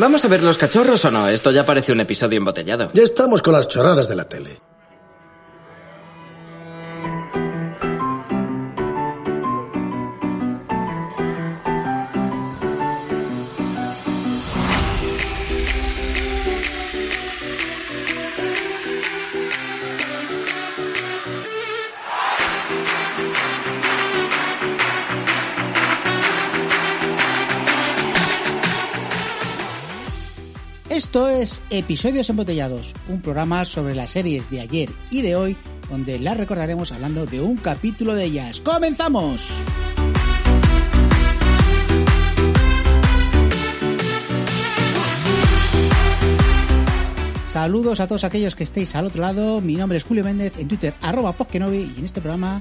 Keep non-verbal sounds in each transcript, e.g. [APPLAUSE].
¿Vamos a ver los cachorros o no? Esto ya parece un episodio embotellado. Ya estamos con las chorradas de la tele. Esto es Episodios Embotellados, un programa sobre las series de ayer y de hoy, donde las recordaremos hablando de un capítulo de ellas. ¡Comenzamos! Saludos a todos aquellos que estéis al otro lado. Mi nombre es Julio Méndez, en Twitter, arroba y en este programa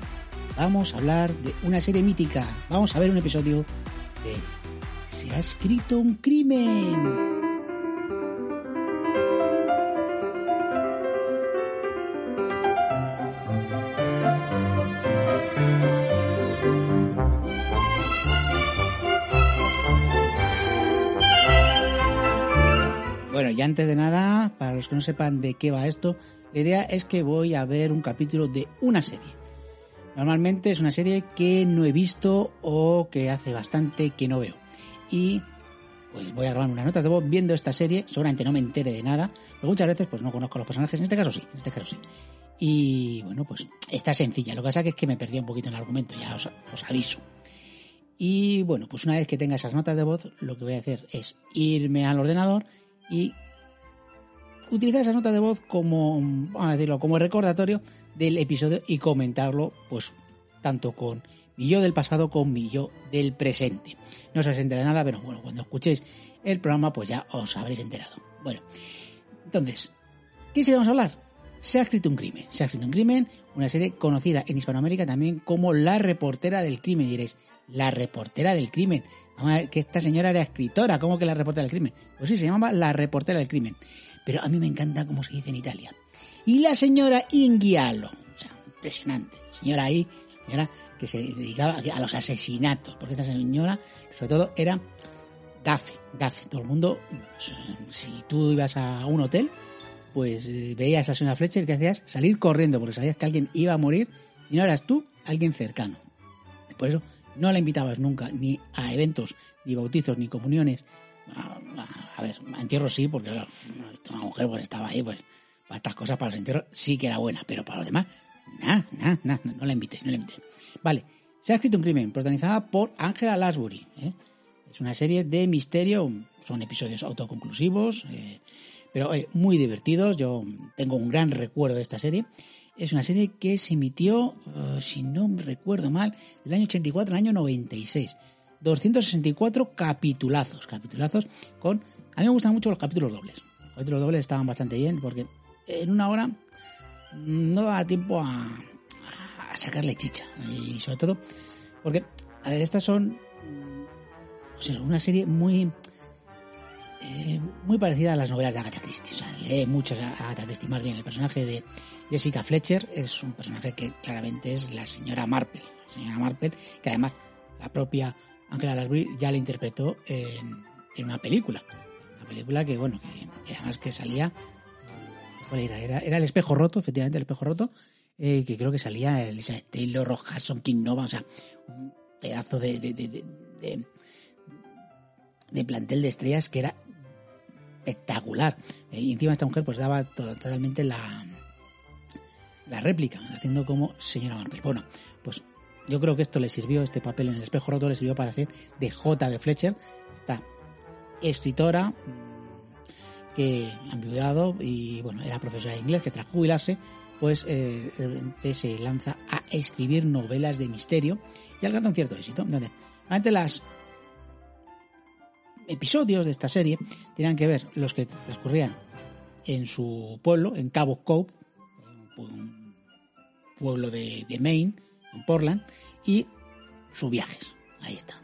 vamos a hablar de una serie mítica. Vamos a ver un episodio de Se ha escrito un crimen. Y antes de nada, para los que no sepan de qué va esto, la idea es que voy a ver un capítulo de una serie. Normalmente es una serie que no he visto o que hace bastante que no veo. Y pues voy a grabar una nota de voz viendo esta serie, seguramente no me entere de nada, porque muchas veces pues no conozco los personajes, en este caso sí, en este caso sí. Y bueno, pues está sencilla, lo que pasa es que me perdí un poquito en el argumento, ya os aviso. Y bueno, pues una vez que tenga esas notas de voz, lo que voy a hacer es irme al ordenador y utilizar esa nota de voz como, vamos decirlo, como recordatorio del episodio y comentarlo, pues, tanto con mi yo del pasado como mi yo del presente. No se os entera nada, pero bueno, cuando escuchéis el programa, pues ya os habréis enterado. Bueno, entonces, ¿qué serie vamos a hablar? Se ha escrito un crimen. Se ha escrito un crimen, una serie conocida en Hispanoamérica también como La reportera del crimen. Diréis, La reportera del crimen. Vamos a ver, que esta señora era escritora, ¿cómo que la reportera del crimen? Pues sí, se llamaba La reportera del crimen. Pero a mí me encanta cómo se dice en Italia. Y la señora Inghialo. O sea, impresionante. Señora ahí, señora que se dedicaba a los asesinatos. Porque esta señora, sobre todo, era gafe, gafe. Todo el mundo, si tú ibas a un hotel, pues eh, veías a la señora Fletcher que hacías salir corriendo porque sabías que alguien iba a morir y no eras tú, alguien cercano. Por eso no la invitabas nunca ni a eventos, ni bautizos, ni comuniones. A, a- a ver, a entierros sí, porque una mujer pues estaba ahí, pues para estas cosas, para los entierros sí que era buena, pero para los demás, nada, nada, nada, no la invites, no la invites. Vale, se ha escrito un crimen, protagonizada por Angela Lansbury. ¿eh? Es una serie de misterio, son episodios autoconclusivos, eh, pero eh, muy divertidos. Yo tengo un gran recuerdo de esta serie. Es una serie que se emitió, eh, si no me recuerdo mal, del año 84 al año 96. 264 capitulazos, capitulazos con... A mí me gustan mucho los capítulos dobles. Los capítulos dobles estaban bastante bien porque en una hora mm, no daba tiempo a, a sacarle chicha. Y sobre todo porque, a ver, estas son mm, o sea, una serie muy eh, muy parecida a las novelas de Agatha Christie. O sea, lee mucho a Agatha Christie. Más bien, el personaje de Jessica Fletcher es un personaje que claramente es la señora Marple. La señora Marple, que además la propia Angela Lansbury ya la interpretó en, una película. Una película que, bueno, que, además que salía... ¿Cuál era? Era, El espejo roto, efectivamente, El espejo roto, eh, que creo que salía Elizabeth Taylor, Rock Hudson, King Nova, o sea, un pedazo de, de, plantel de estrellas que era espectacular. Eh, Y encima esta mujer pues daba to- totalmente la, la réplica, haciendo como señora Marple. Bueno, pues yo creo que esto le sirvió, este papel en el espejo roto le sirvió para hacer de J de Fletcher, esta escritora mm, que ha enviudado y bueno, era profesora de inglés que tras jubilarse pues eh, se lanza a escribir novelas de misterio y alcanza un cierto éxito. Donde, realmente las episodios de esta serie tenían que ver los que transcurrían en su pueblo, en Cabo Cove, un pueblo de Maine, en Portland, y sus viajes. Ahí está.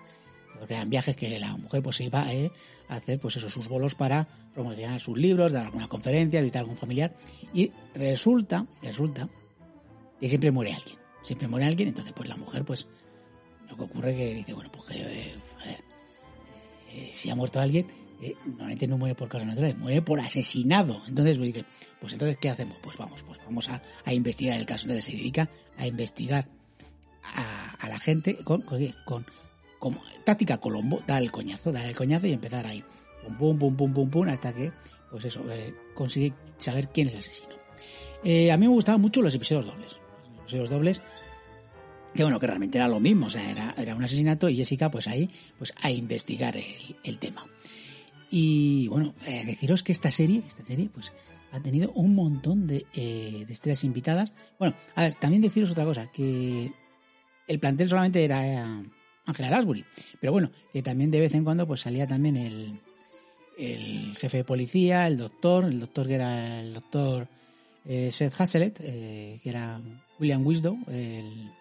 Porque eran viajes que la mujer pues iba eh, a hacer pues eso, sus bolos para promocionar sus libros, dar alguna conferencia, visitar a algún familiar. Y resulta, resulta que siempre muere alguien. Siempre muere alguien, entonces pues la mujer pues lo que ocurre es que dice, bueno, pues que, eh, a ver, eh, si ha muerto alguien, eh, normalmente no muere por causas naturales, muere por asesinado. Entonces me dice, pues entonces, ¿qué hacemos? Pues vamos, pues vamos a investigar el caso. Entonces se dedica a investigar a, la gente con, con, táctica Colombo, dar el coñazo, dar el coñazo y empezar ahí. Pum, pum, pum, pum, pum, pum, hasta que, pues eso, eh, consigue saber quién es el asesino. Eh, a mí me gustaban mucho los episodios dobles. Los episodios dobles, que bueno, que realmente era lo mismo, o sea, era, era un asesinato y Jessica, pues ahí, pues a investigar el, tema. Y bueno, eh, deciros que esta serie, esta serie, pues ha tenido un montón de estrellas invitadas. Bueno, a ver, también deciros otra cosa, que el plantel solamente era eh, Angela Lansbury, pero bueno, que también de vez en cuando pues salía también el, el jefe de policía, el doctor, el doctor que era el doctor eh, Seth Hasselett, eh, que era William Wisdow, el,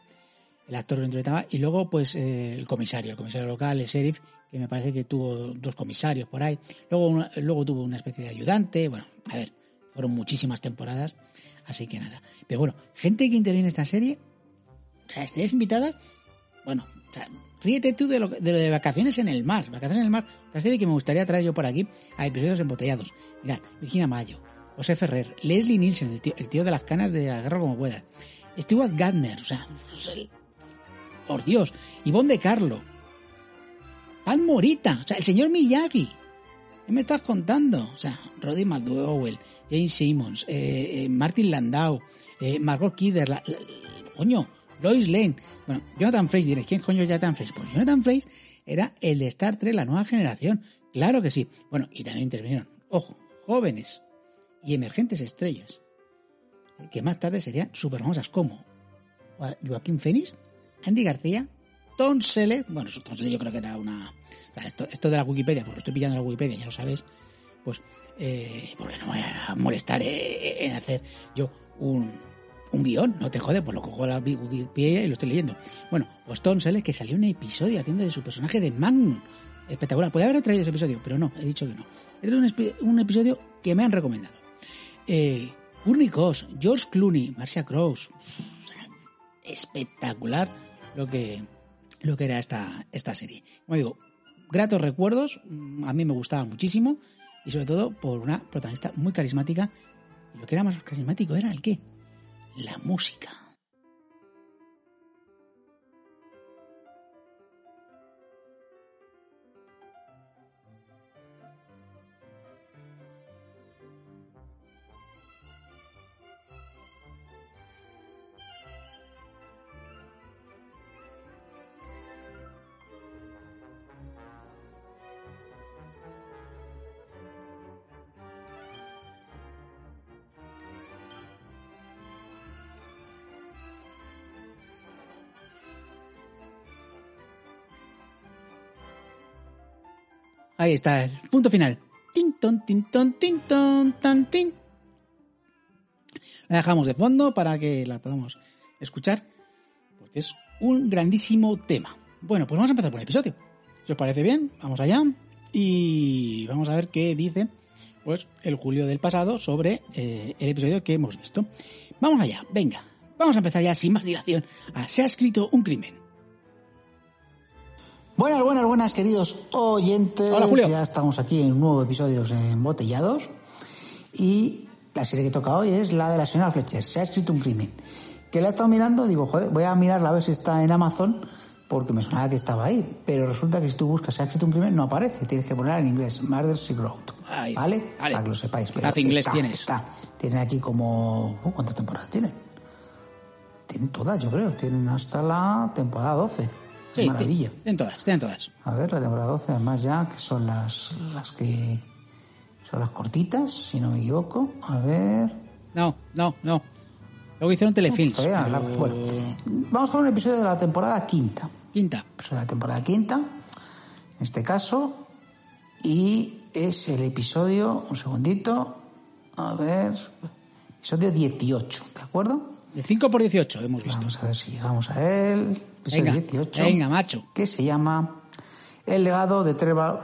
actor que interpretaba, y luego pues el comisario, el comisario local, el sheriff, que me parece que tuvo dos comisarios por ahí, luego, luego tuvo una especie de ayudante, bueno, a ver, fueron muchísimas temporadas, así que nada. Pero bueno, gente que interviene en esta serie, o sea, estrellas invitadas, bueno, o sea, ríete tú de lo, de lo de Vacaciones en el Mar, Vacaciones en el Mar, otra serie que me gustaría traer yo por aquí a episodios embotellados. Mirad, Virginia Mayo, José Ferrer, Leslie Nielsen, el tío, de las canas de Agarro como pueda, Stuart Gardner, o sea, pues por Dios, Ivonne de Carlo, Pan Morita, o sea, el señor Miyagi. ¿Qué me estás contando? O sea, Roddy McDowell, Jane Simmons, eh, eh, Martin Landau, eh, Margot Kidder, la- coño, Lois Lane. Bueno, Jonathan Frakes, diréis, ¿quién coño es Jonathan Frakes? Pues Jonathan Frakes era el de Star Trek, la nueva generación. Claro que sí. Bueno, y también intervinieron, ojo, jóvenes y emergentes estrellas, que más tarde serían super famosas como Joaquín Phoenix, Andy García, Tom Selleck, bueno, Tom Selleck yo creo que era una... Esto, de la Wikipedia, porque estoy pillando la Wikipedia, ya lo sabes, pues, eh, porque no voy a molestar eh, en hacer yo un, un guion, no te jode, pues lo cojo a la Wikipedia y lo estoy leyendo. Bueno, pues Tom Selleck que salió un episodio haciendo de su personaje de Magnum. Espectacular. Podría haber traído ese episodio, pero no, he dicho que no. Es un, un episodio que me han recomendado. Eh, Cox, George Clooney, Marcia Cross. Espectacular lo que, lo que era esta, esta serie. Como digo, gratos recuerdos, a mí me gustaba muchísimo y sobre todo por una protagonista muy carismática. Y lo que era más carismático era el qué? La música. Ahí está, el punto final. Tin, ton, tin, ton, tin, ton, tan. La dejamos de fondo para que la podamos escuchar, porque es un grandísimo tema. Bueno, pues vamos a empezar por el episodio. Si os parece bien, vamos allá y vamos a ver qué dice pues el julio del pasado sobre eh, el episodio que hemos visto. Vamos allá, venga, vamos a empezar ya sin más dilación. a Se ha escrito un crimen. Buenas, buenas, buenas, queridos oyentes. Hola, Julio. Ya estamos aquí en un nuevo episodio de Embotellados. Y la serie que toca hoy es la de la señora Fletcher. Se ha escrito un crimen. Que la he estado mirando, digo, joder, voy a mirarla a ver si está en Amazon, porque me sonaba que estaba ahí. Pero resulta que si tú buscas Se ha escrito un crimen, no aparece. Tienes que ponerla en inglés. Murder She Wrote. ¿Vale? vale. Para que lo sepáis. Pero Haz inglés está, tienes. Está. Tiene aquí como... uh, ¿Cuántas temporadas tienen? Tienen todas, yo creo. Tienen hasta la temporada 12. Sí, Maravilla. ti- tienen todas, tienen todas. A ver, la temporada 12, además ya, que son las, las que... Son las cortitas, si no me equivoco. A ver... No, no, no. Luego hicieron telefilms. Pero- largos. Bueno, vamos con un episodio de la temporada quinta. Quinta. Episodio de la temporada quinta, en este caso. Y es el episodio, un segundito, a ver, episodio 18, ¿de acuerdo? De 5 por 18 hemos visto. Vamos a ver si llegamos a él. Episodio Venga, 18. venga, macho. Que se llama El legado de Trevor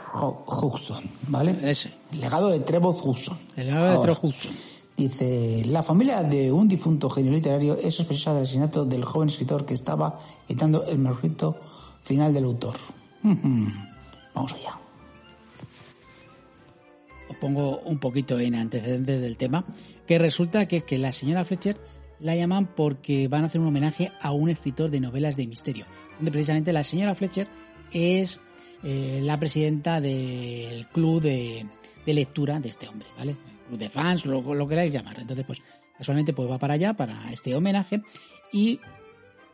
Hudson, ¿vale? Ese. El legado de Trevor Hudson. El legado de Trevor Hudson. Dice, la familia de un difunto genio literario es sospechosa del asesinato del joven escritor que estaba editando el manuscrito final del autor. [LAUGHS] Vamos allá. os pongo un poquito en antecedentes del tema, que resulta que es que la señora Fletcher la llaman porque van a hacer un homenaje a un escritor de novelas de misterio, donde precisamente la señora Fletcher es eh, la presidenta del club de, lectura de este hombre, ¿vale? Club de fans, lo, lo que queráis llamar. Entonces, pues casualmente pues va para allá, para este homenaje, y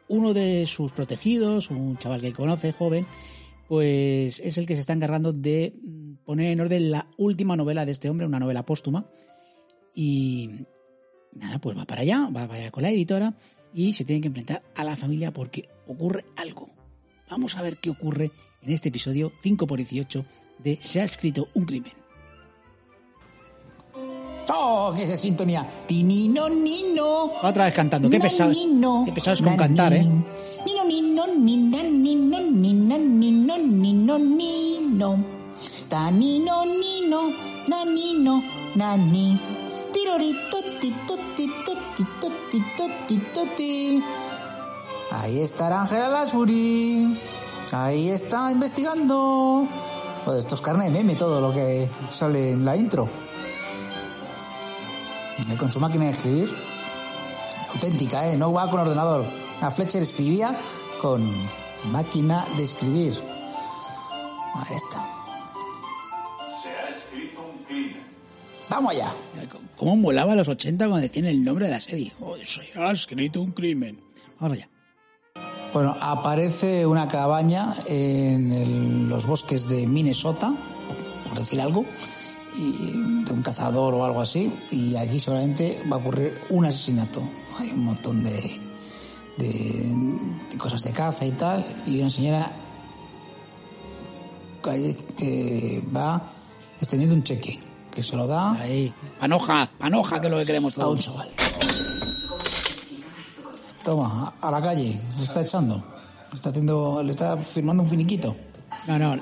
uno de sus protegidos, un chaval que conoce, joven, pues es el que se está encargando de mm, poner en orden la última novela de este hombre, una novela póstuma. Y nada, pues va para allá, va para allá con la editora y se tiene que enfrentar a la familia porque ocurre algo. Vamos a ver qué ocurre en este episodio 5 por 18 de Se ha escrito un crimen. ¡Oh, qué es sintonía! ¡Tinino, nino! Otra vez cantando, qué pesados, Nanino, qué pesados con cantar, ¿eh? Nino, nino, nina, nino, nina, nino, nino, nino. Tanino, nino, nanino, nani. Ahí está Ángela Lasbury. Ahí está investigando. Joder, esto es carne de meme todo lo que sale en la intro. Con su máquina de escribir. Auténtica, ¿eh? No va con ordenador. La Fletcher escribía con máquina de escribir. Ahí está. Se ha escrito un crimen. Vamos allá. ¿Cómo molaba a los 80 cuando decían el nombre de la serie? Oh, se ha escrito un crimen. Vamos allá. Bueno, aparece una cabaña en el- los bosques de Minnesota, por decir algo, y de un cazador o algo así, y aquí seguramente va a ocurrir un asesinato. Hay un montón de, de, de cosas de caza y tal, y una señora que va extendiendo un cheque, que se lo da Ahí. Panoja, panoja, que es lo que queremos a un todos. chaval. Toma, a la calle, se está echando. Le está haciendo, le está firmando un finiquito. No, no.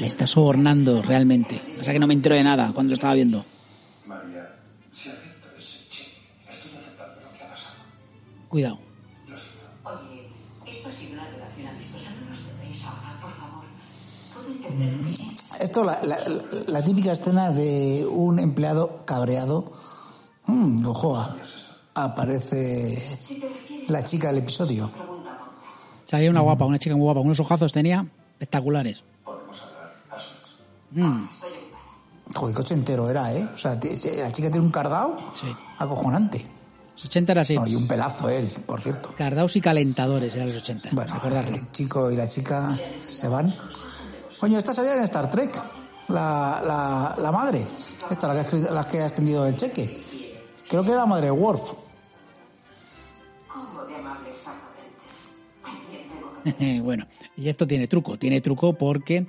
Le está sobornando realmente. O sea que no me entero de nada cuando lo estaba viendo. María, si acepto ese cheque, estoy aceptando lo que ha pasado. Cuidado. Oye, es posible una relación amistosa, no nos debéis ahora, por favor. Puedo entender que sí. Esto, la, la, típica escena de un empleado cabreado. Mm, ojo, aparece la chica del episodio. Salía una guapa, una chica muy guapa. Unos ojazos tenía espectaculares. Mm, Joder, coche entero era, ¿eh? O sea, la chica tiene un cardao sí. acojonante. Los 80 era así. No, y un pelazo él, por cierto. Cardaos y calentadores eran los 80. Bueno, el chico y la chica se van. Coño, esta salía en Star Trek. La, la, la madre. Esta, la que, ha escrito- la que ha extendido el cheque. Creo que era la madre de Worf. [LAUGHS] Bueno, y esto tiene truco. Tiene truco porque,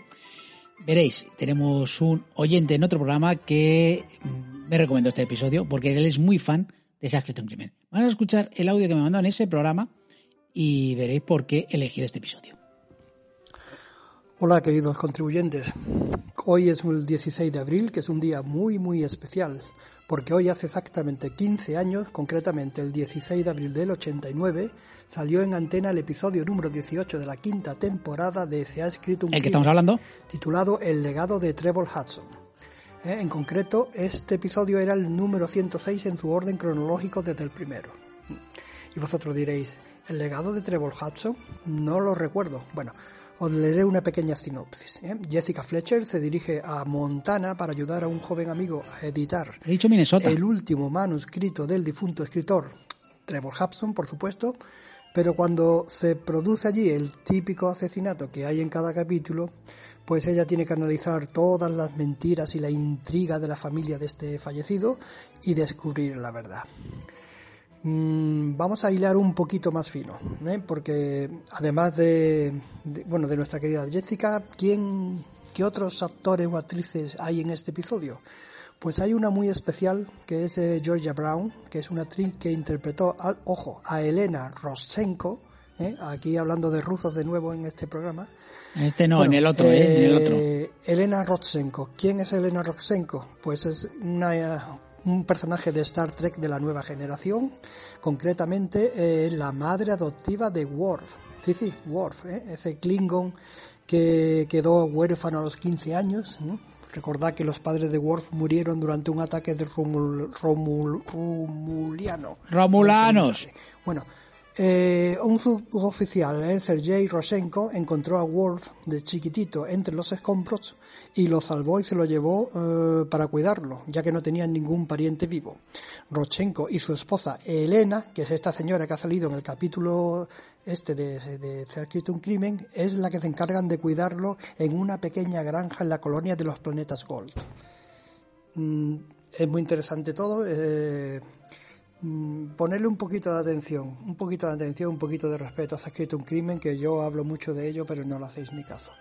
veréis, tenemos un oyente en otro programa que mm, me recomendó este episodio porque él es muy fan de Se ha escrito un crimen. Van a escuchar el audio que me mandó en ese programa y veréis por qué he elegido este episodio. Hola queridos contribuyentes. Hoy es el 16 de abril, que es un día muy muy especial, porque hoy hace exactamente 15 años, concretamente el 16 de abril del 89, salió en antena el episodio número 18 de la quinta temporada de Se ha escrito un El que estamos hablando, titulado El legado de Trevor Hudson. Eh, En concreto, este episodio era el número 106 en su orden cronológico desde el primero. Y vosotros diréis, ¿el legado de Trevor Hudson? No lo recuerdo. Bueno, os leeré una pequeña sinopsis. ¿eh? Jessica Fletcher se dirige a Montana para ayudar a un joven amigo a editar he dicho Minnesota. el último manuscrito del difunto escritor Trevor Hudson, por supuesto, pero cuando se produce allí el típico asesinato que hay en cada capítulo, pues ella tiene que analizar todas las mentiras y la intriga de la familia de este fallecido y descubrir la verdad. Mm, vamos a hilar un poquito más fino, ¿eh? porque además de, de- bueno de nuestra querida Jessica, ¿quién, qué otros actores o actrices hay en este episodio? Pues hay una muy especial que es eh, Georgia Brown, que es una actriz que interpretó, al, ojo, a Elena Rosenko, ¿eh? aquí hablando de rusos de nuevo en este programa. Este no, Bueno, en el otro, ¿eh? En el otro. eh, Elena Rodsenko. ¿Quién es Elena Rodsenko? Pues es una, un personaje de Star Trek de la nueva generación, concretamente eh, la madre adoptiva de Worf. Sí, sí, Worf, ¿eh? ese Klingon que quedó huérfano a los 15 años. ¿eh? Recordad que los padres de Worf murieron durante un ataque de Romul, Romul- Romuliano. Romulanos. Bueno, eh, un suboficial, eh, Sergei Roshenko, encontró a Worf de chiquitito entre los escombros y lo salvó y se lo llevó eh, para cuidarlo, ya que no tenían ningún pariente vivo. Roshenko y su esposa Elena, que es esta señora que ha salido en el capítulo este de, Se ha escrito un crimen, es la que se encargan de cuidarlo en una pequeña granja en la colonia de los planetas Gold. Mm, es muy interesante todo. eh, ponerle un poquito de atención, un poquito de atención, un poquito de respeto. Se ha escrito un crimen que yo hablo mucho de ello, pero no lo hacéis ni caso.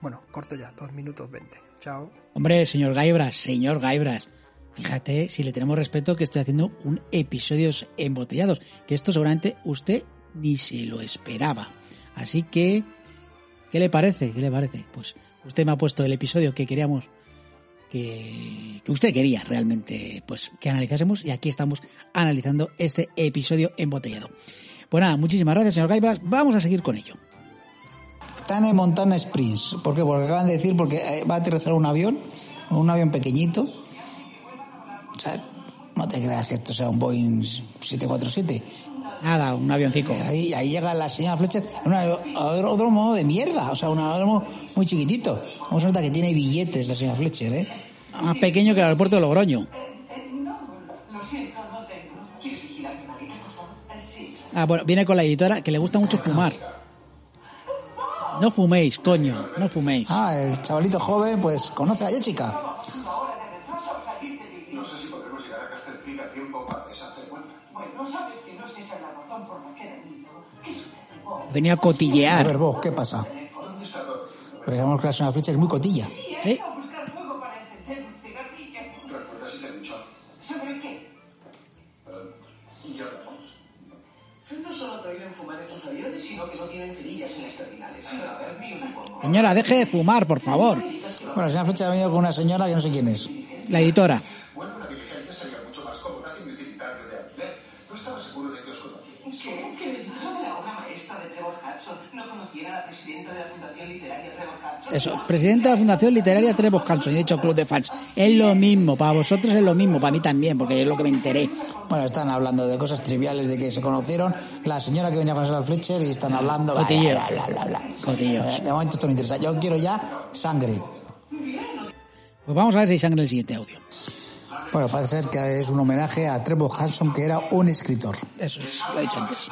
Bueno, corto ya, dos minutos veinte. Chao. Hombre, señor Gaibras, señor Gaibras. Fíjate, si le tenemos respeto, que estoy haciendo un episodio embotellados. Que esto seguramente usted ni se lo esperaba. Así que, ¿qué le parece? ¿Qué le parece? Pues usted me ha puesto el episodio que queríamos que, que usted quería realmente pues que analizásemos y aquí estamos analizando este episodio embotellado. Pues nada, muchísimas gracias, señor Gaibras. Vamos a seguir con ello. Están en Montana Springs. ¿Por qué? Porque acaban de decir porque eh, va a aterrizar un avión, un avión pequeñito. O sea, no te creas que esto sea un Boeing 747. Nada, un avioncico. Ahí, ahí llega la señora Fletcher un aeródromo de mierda, o sea, un aeródromo muy chiquitito. Vamos a notar que tiene billetes la señora Fletcher, ¿eh? Más pequeño que el aeropuerto de Logroño. Ah, bueno, viene con la editora que le gusta mucho fumar. No fuméis, coño, no fuméis. Ah, el chavalito joven, pues conoce a Jessica. Venía a A cotillear. ver, vos, ¿qué pasa? Porque sabemos que la señora Fletcher es muy cotilla. Sí. A. A ver. Señora, deje de fumar, por favor. Bueno, la señora Fletcher ha venido con una señora que no sé quién es. La editora. Bueno, una diligencia sería mucho más cómoda que mi utilitario de alquiler. No estaba seguro de que os conocierais. ¿Qué? ¿Que el editor de la obra maestra de Trevor Hudson no conociera a la presidenta de la Fundación Literaria Trevor? Eso, presidente de la Fundación Literaria Trevor Hanson y de hecho Club de Fans. Es lo mismo, para vosotros es lo mismo, para mí también, porque es lo que me enteré. Bueno, están hablando de cosas triviales de que se conocieron. La señora que venía con señora Fletcher y están hablando. bla, Cotilleo. bla, bla, bla, bla. Cotillos. De momento esto no interesa. Yo quiero ya sangre. Pues vamos a ver si hay sangre en el siguiente audio. Bueno, parece ser que es un homenaje a Trevor Hanson, que era un escritor. Eso es, lo he dicho antes.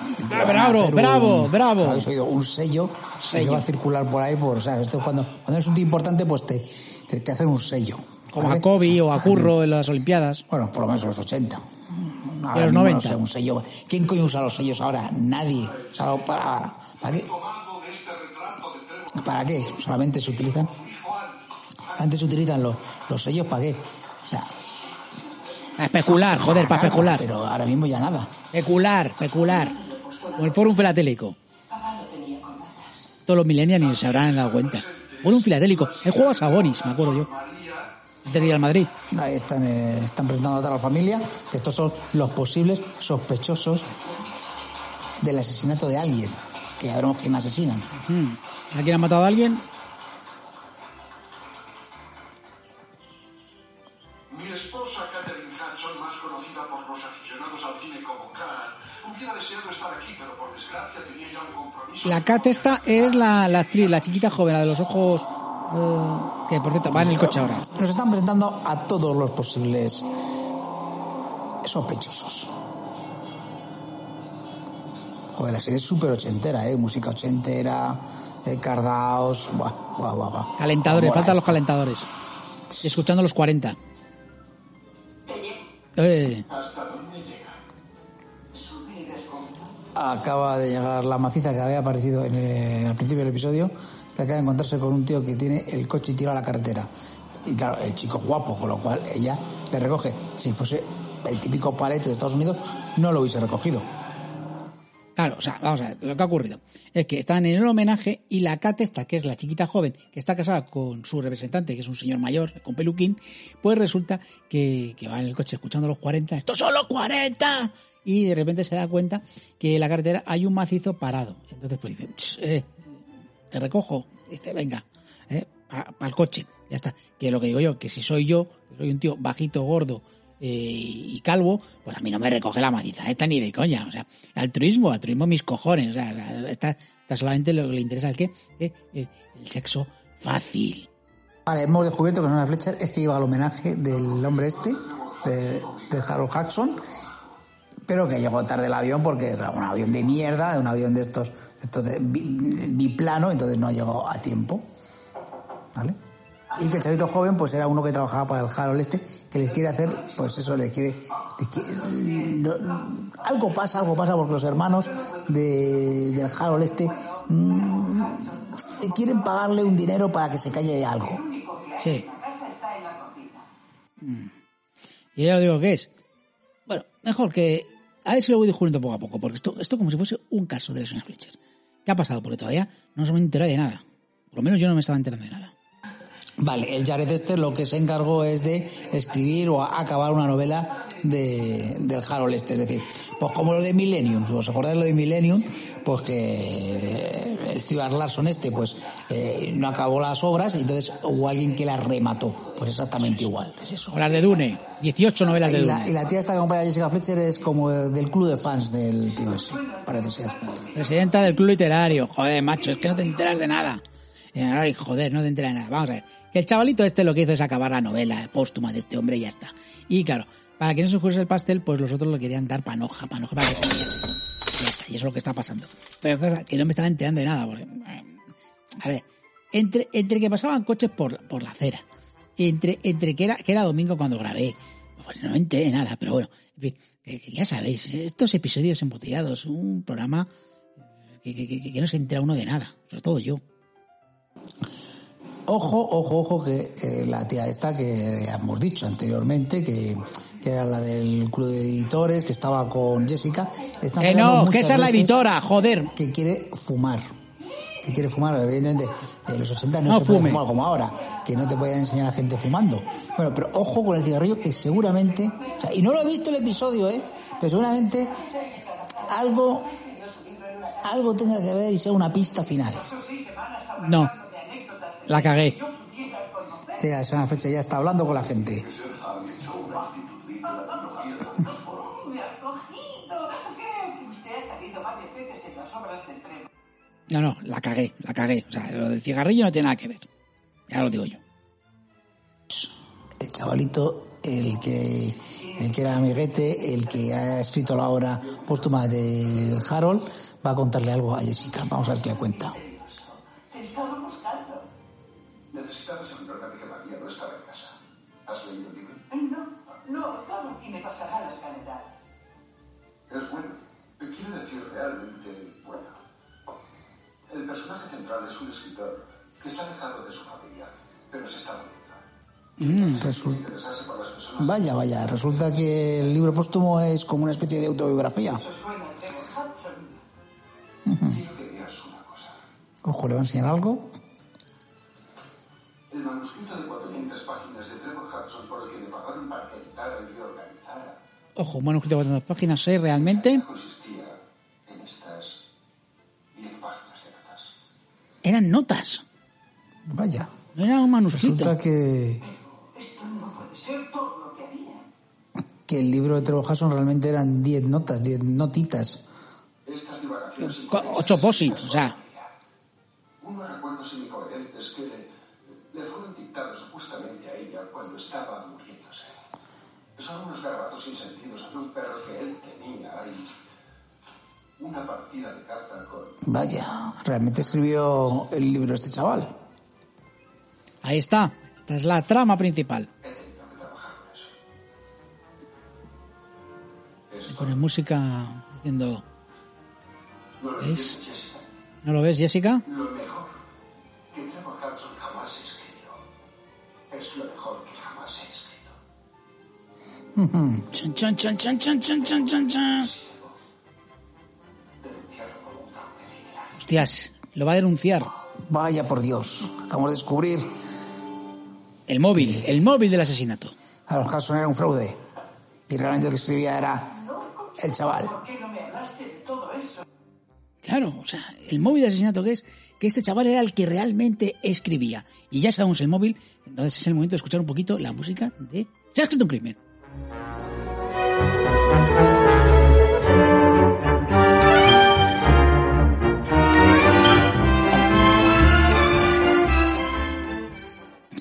Ah, van a bravo, hacer bravo, un- bravo. ¿Habéis oído? Un sello, Sello. que va a circular por ahí. Por, o sea, esto es cuando, cuando eres un tío importante, pues te, te, te hacen un sello. Como ¿vale? a Kobe o a Curro en las Olimpiadas. Bueno, por lo menos en los 80. Ahora los mismo 90. No sé, un sello. ¿Quién coño usa los sellos ahora? Nadie. O sea, ¿para, ¿para qué? ¿Para qué? Solamente se utilizan. Antes se utilizan los, los sellos para qué. O sea, A especular, joder, para especular. Pero ahora mismo ya nada. Especular, especular. Como el Fórum Filatélico. Todos los millennials se habrán dado cuenta. Fórum Filatélico. He jugado a Sabonis, me acuerdo yo. Antes de ir al Madrid. Ahí están, eh, están presentando a toda la familia que estos son los posibles sospechosos del asesinato de alguien. Que ya veremos quién asesinan. ¿A quién ha matado a alguien? La Cat esta es la, la actriz, la chiquita joven, la de los ojos... eh, que por cierto va en el coche ahora. Nos están presentando a todos los posibles sospechosos. Joder, la serie es súper ochentera, ¿eh? Música ochentera, eh, cardaos, buah, buah, buah, buah. Calentadores, faltan los calentadores. Escuchando los 40. Eh, Acaba de llegar la maciza que había aparecido en el- al principio del episodio, que acaba de encontrarse con un tío que tiene el coche tirado a la carretera. Y claro, el chico guapo, con lo cual ella le recoge. Si fuese el típico palete de Estados Unidos, no lo hubiese recogido. Claro, o sea, vamos a ver, lo que ha ocurrido es que están en el homenaje y la Cat esta, que es la chiquita joven, que está casada con su representante, que es un señor mayor, con peluquín, pues resulta que, que va en el coche escuchando los 40, ¡estos son los 40! Y de repente se da cuenta que en la carretera hay un macizo parado. Entonces pues dice, "Ch, eh, te recojo. Dice, venga, eh, para el coche. Ya está. Que lo que digo yo, que si soy yo, que soy un tío bajito, gordo eh, y calvo, pues a mí no me recoge la maciza esta ni de coña. O sea, altruismo, altruismo mis cojones. O sea, está, solamente lo que le interesa el qué, Eh, el sexo fácil. Vale, hemos descubierto que Nona Fletcher es que iba al homenaje del hombre este, de, de Harold Jackson, pero que llegó tarde el avión porque era un avión de mierda, un avión de estos, estos de bi- biplano, entonces no llegó a tiempo. ¿Vale? Y que el chavito joven pues era uno que trabajaba para el Harold este, que les quiere hacer, pues eso, les quiere... algo pasa, algo pasa porque los hermanos de, del Harold este mm, quieren pagarle un dinero para que se calle algo. Sí. Cocina. Y ya lo digo que es. Bueno, mejor que. A ver si lo voy descubriendo poco a poco, porque esto, esto como si fuese un caso de señora Fletcher. ¿Qué ha pasado? Porque todavía no se me entera de nada. Por lo menos yo no me estaba enterando de nada. Vale, el Jared este lo que se encargó es de escribir o acabar una novela de, del Harold este, es decir, pues como lo de Millennium, si os acordáis lo de Millennium, pues que el Stuart Larson este pues eh, no acabó las obras y entonces hubo alguien que las remató, pues exactamente igual, es eso. Las de Dune. 18 novelas de Y la, Dune. y la tía esta que acompaña a Jessica Fletcher es como del club de fans del tío ese, parece ser. Presidenta del club literario. Joder, macho, es que no te enteras de nada. Ay, joder, no te enteras de nada. Vamos a ver. Que el chavalito este lo que hizo es acabar la novela póstuma de este hombre y ya está. Y claro, para que no se ocurriese el pastel, pues los otros lo querían dar panoja, panoja para que se viese. Y ya está, y eso es lo que está pasando. Pero que no me estaba enterando de nada. Porque, eh, a ver, entre, entre que pasaban coches por, por la acera, entre, entre que era, que era domingo cuando grabé, pues no me enteré de nada, pero bueno, en fin, ya sabéis, estos episodios embotellados, un programa que- que no se entera uno de nada, sobre todo yo. Ojo, ojo, ojo, que eh, la tía esta que hemos dicho anteriormente, que, que era la del club de editores, que estaba con Jessica. está Que saliendo no, que esa es la editora, joder. Que quiere fumar. Que quiere fumar, evidentemente. En los 80 no, No se puede fume. fumar como ahora, que no te podían enseñar a gente fumando. Bueno, pero ojo con el cigarrillo, que seguramente. o sea, y no lo he visto el episodio, ¿eh? Pero seguramente algo. Algo tenga que ver y sea una pista final. No, la cagué. Tía, esa fecha ya está hablando con la gente. No, no, la cagué, la cagué. O sea, lo del cigarrillo no tiene nada que ver. Ya lo digo yo. el chavalito, el que, el que era amiguete, el que ha escrito la obra póstuma de Harold, va a contarle algo a Jessica. Vamos a ver qué le cuenta. Es bueno. Quiero decir realmente bueno. El personaje central es un escritor que está alejado de su familia, pero se está muriendo. Mm, resu- Interesarse por las personas. Vaya, vaya, resulta que el libro póstumo es como una especie de autobiografía. Ojo, ¿le va a enseñar algo? El manuscrito de 400 páginas de Trevor Hudson por el que me pagaron para que editara y reorganizara Ojo, un manuscrito de 400 páginas, ¿sé realmente? consistía en estas 10 páginas de notas. Eran notas, Vaya, no era un manuscrito. resulta que, que el libro de Trevor Hasson realmente eran 10 notas, 10 notitas. Ocho posits, o sea, Son unos garabatos sin sentido sobre un perro que él tenía y una partida de caza con... Vaya, realmente escribió el libro este chaval. Ahí está. Esta es la trama principal. He tenido que trabajar con eso. Esto pone música diciendo... no lo ¿Ves? Jessica. ¿No lo ves, Jessica? Lo mejor que Trevor Hudson jamás escribió. Es lo Chan, chan, chan, chan, chan, chan, chan, chan, chan. Hostias, lo va a denunciar. Vaya por Dios, acabamos de descubrir El móvil, el móvil del asesinato. a los Hudson era un fraude. Y realmente lo que escribía era el chaval. ¿Por qué no me hablaste de todo eso? Claro, o sea, el móvil del asesinato que es que este chaval era el que realmente escribía. Y ya sabemos el móvil, entonces es el momento de escuchar un poquito la música de Se ha escrito un crimen.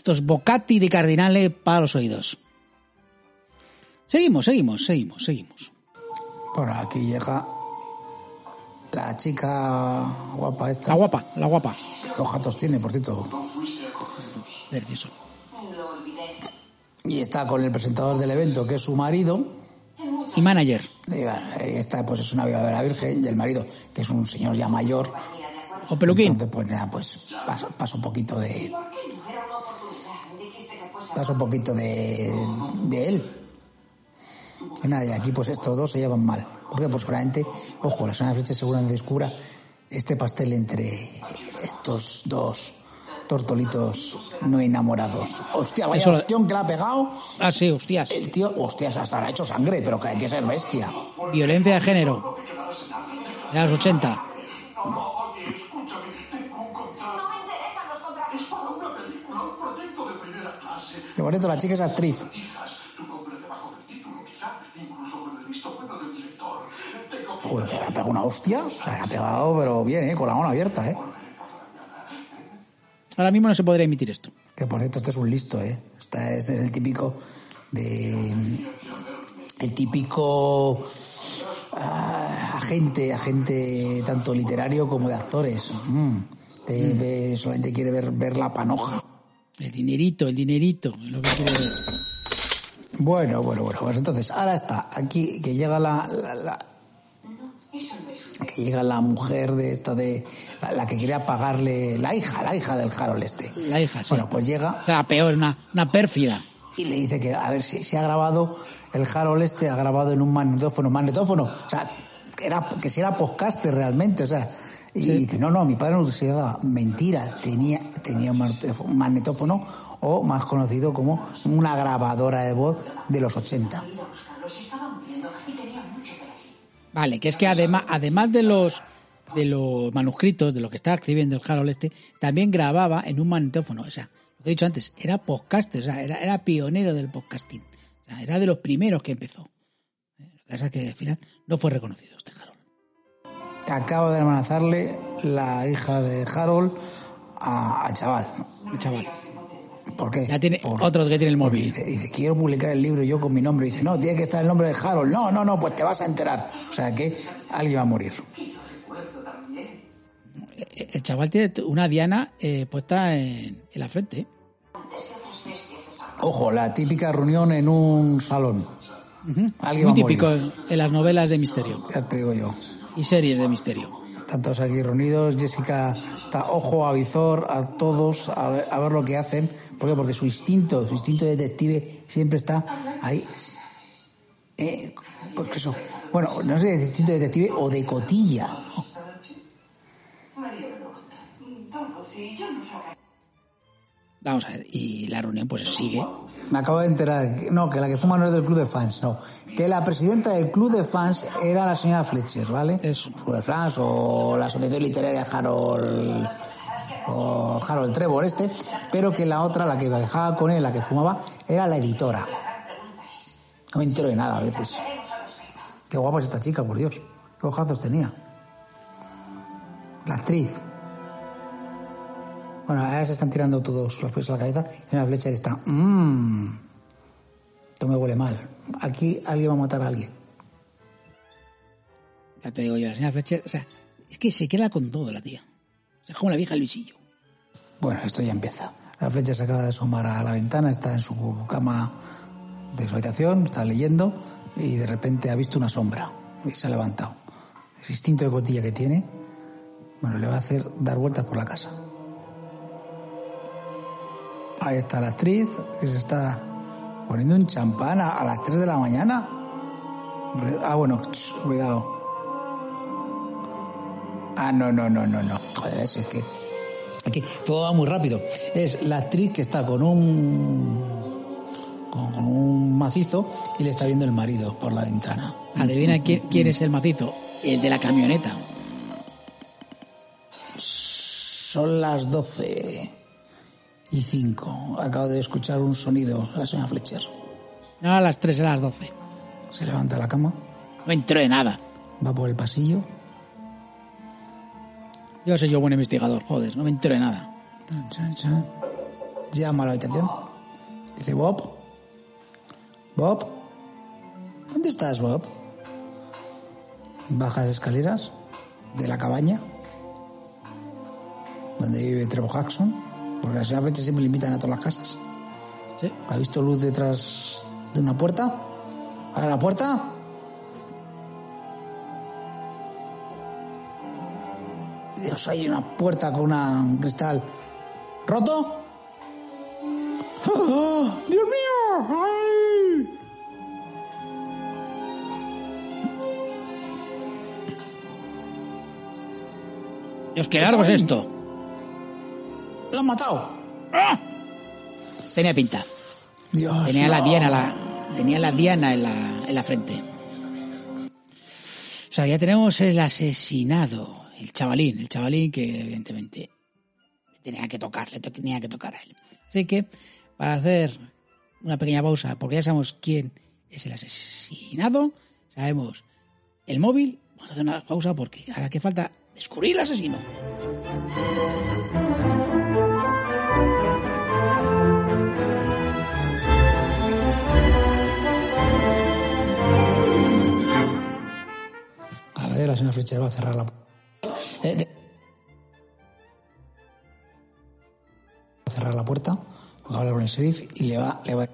Estos Bocati de Cardinale para los oídos. Seguimos, seguimos, seguimos, seguimos. Por aquí llega la chica guapa esta. La guapa, la guapa. ¿Qué ojazos tiene, por cierto? Olvidé. Y está con el presentador del evento, que es su marido. Y manager. Y bueno, está, pues es una viva de la Virgen. Y el marido, que es un señor ya mayor. O peluquín. Entonces, pues nada, pues pasa, pasa un poquito de... ¿Por qué Pasa un poquito de, de él. Y nada, y aquí pues estos dos se llevan mal. Porque pues seguramente, ojo, la semana flecha seguramente descubra este pastel entre estos dos Tortolitos no enamorados. Hostia, vaya Eso... que la ha pegado. Ah, sí, hostias. El tío, hostias, hasta le ha hecho sangre, pero que hay que ser bestia. Violencia de género. De los 80. Qué bonito, la chica es actriz. Joder, le ha pegado una hostia. O sea, le ha pegado, pero bien, ¿eh? Con la mano abierta, ¿eh? Ahora mismo no se podría emitir esto. Que por cierto, este es un listo, ¿eh? Este es el típico de... El típico ah, agente, agente tanto literario como de actores. Mm. Que ve- solamente quiere ver, ver la panoja. El dinerito, el dinerito. es lo que quiere ver. Bueno, bueno, bueno. Pues entonces, ahora está aquí, que llega la, la- la- Que llega la mujer de esta de la, la que quería pagarle la hija, la hija del Harold este. La hija, sí. Bueno, pues llega O sea, peor, una, una pérfida. y le dice que a ver si, si ha grabado el Harold este ha grabado en un magnetófono magnetófono o sea que era que si era podcaster realmente o sea y dice no no mi padre no se daba mentira tenía tenía un magnetófono o más conocido como una grabadora de voz de los 80 Ir a buscarlo. Se estaba muriendo y tenía mucho que decir. Vale, que es que además, además de los de los manuscritos, de lo que estaba escribiendo el Harold este, también grababa en un magnetófono. O sea, lo que he dicho antes, era podcaster, o sea, era, era pionero del podcasting. O sea, era de los primeros que empezó. Eh, Lo que pasa es que al final no fue reconocido este Harold. acaba de amenazarle la hija de Harold a- al chaval El chaval. ¿Por qué? Ya tiene Por- otro que tiene el móvil. dice, dice, quiero publicar el libro yo con mi nombre. Dice, no, tiene que estar el nombre de Harold. No, no, no, pues te vas a enterar. O sea que alguien va a morir. El chaval tiene una diana eh, puesta en, en la frente. ¿eh? Ojo, la típica reunión en un salón. Alguien va Muy típico morir. en las novelas de misterio Ya te digo yo. y series de misterio. Están todos aquí reunidos. Jessica está ojo a visor a todos a ver, a ver lo que hacen. ¿Por qué? Porque su instinto, su instinto de detective siempre está ahí. Eh, pues eso. Bueno, no sé de instinto de detective o de cotilla. Soy... Vamos a ver, y la reunión pues sigue. Me acabo de enterar, no, que la que fuma no es del club de fans, no. Que la presidenta del club de fans era la señora Fletcher, ¿vale? Eso. Club de fans o la asociación literaria Harold, o Harold Trevor este, pero que la otra, la que viajaba con él, la que fumaba, era la editora. No me entero de nada a veces. Qué guapa es esta chica, por Dios. Qué ojazos tenía. La actriz. Bueno, ahora se están tirando todos los pesos a la cabeza y la Fletcher está... Mmm. Esto me huele mal. Aquí alguien va a matar a alguien. Ya te digo yo, la señora Fletcher, o sea, es que se queda con todo la tía. Es como la vieja del visillo. Bueno, esto ya empieza. La flecha se acaba de asomar a la ventana, está en su cama de su habitación, está leyendo y de repente ha visto una sombra y se ha levantado. Ese instinto de cotilla que tiene, bueno, le va a hacer dar vueltas por la casa. Ahí está la actriz que se está poniendo un champán a, a las 3 de la mañana. Ah, bueno, ch, cuidado. Ah, no, no, no, no, no. Joder, es que aquí todo va muy rápido. Es la actriz que está con un con, con un macizo y le está viendo el marido por la ventana. Adivina quién, quién es el macizo. El de la camioneta. Son las 12 y 5. Acabo de escuchar un sonido, la señora Fletcher. No a las 3, a las 12. Se levanta de la cama, No entró de nada. va por el pasillo. Yo soy yo buen investigador, joder, no me entero de nada. Chan, chan, chan. Llama a la habitación. Dice Bob. Bob. ¿Dónde estás, Bob? Baja las escaleras de la cabaña donde vive Trevor Jackson. Porque a la señora Fletcher siempre le invitan a todas las casas. Sí. ¿Ha visto luz detrás de una puerta? ¿A la puerta? Dios, hay una puerta con una, un cristal roto. ¡Ah! ¡Dios mío! ¡Ay! Dios, qué largo es esto. ¡Lo han matado! Tenía pinta. Dios, Tenía la diana, la, tenía la diana en la, en la frente. O sea, ya tenemos el asesinado, el chavalín, el chavalín que evidentemente tenía que tocar, le tenía que tocar a él. Así que, para hacer una pequeña pausa, porque ya sabemos quién es el asesinado, sabemos el móvil, vamos a hacer una pausa porque ahora que falta descubrir el asesino. Señora Fletcher va a cerrar la puerta. Eh, de- Va a cerrar la puerta, va a hablar con el sheriff y le va, le va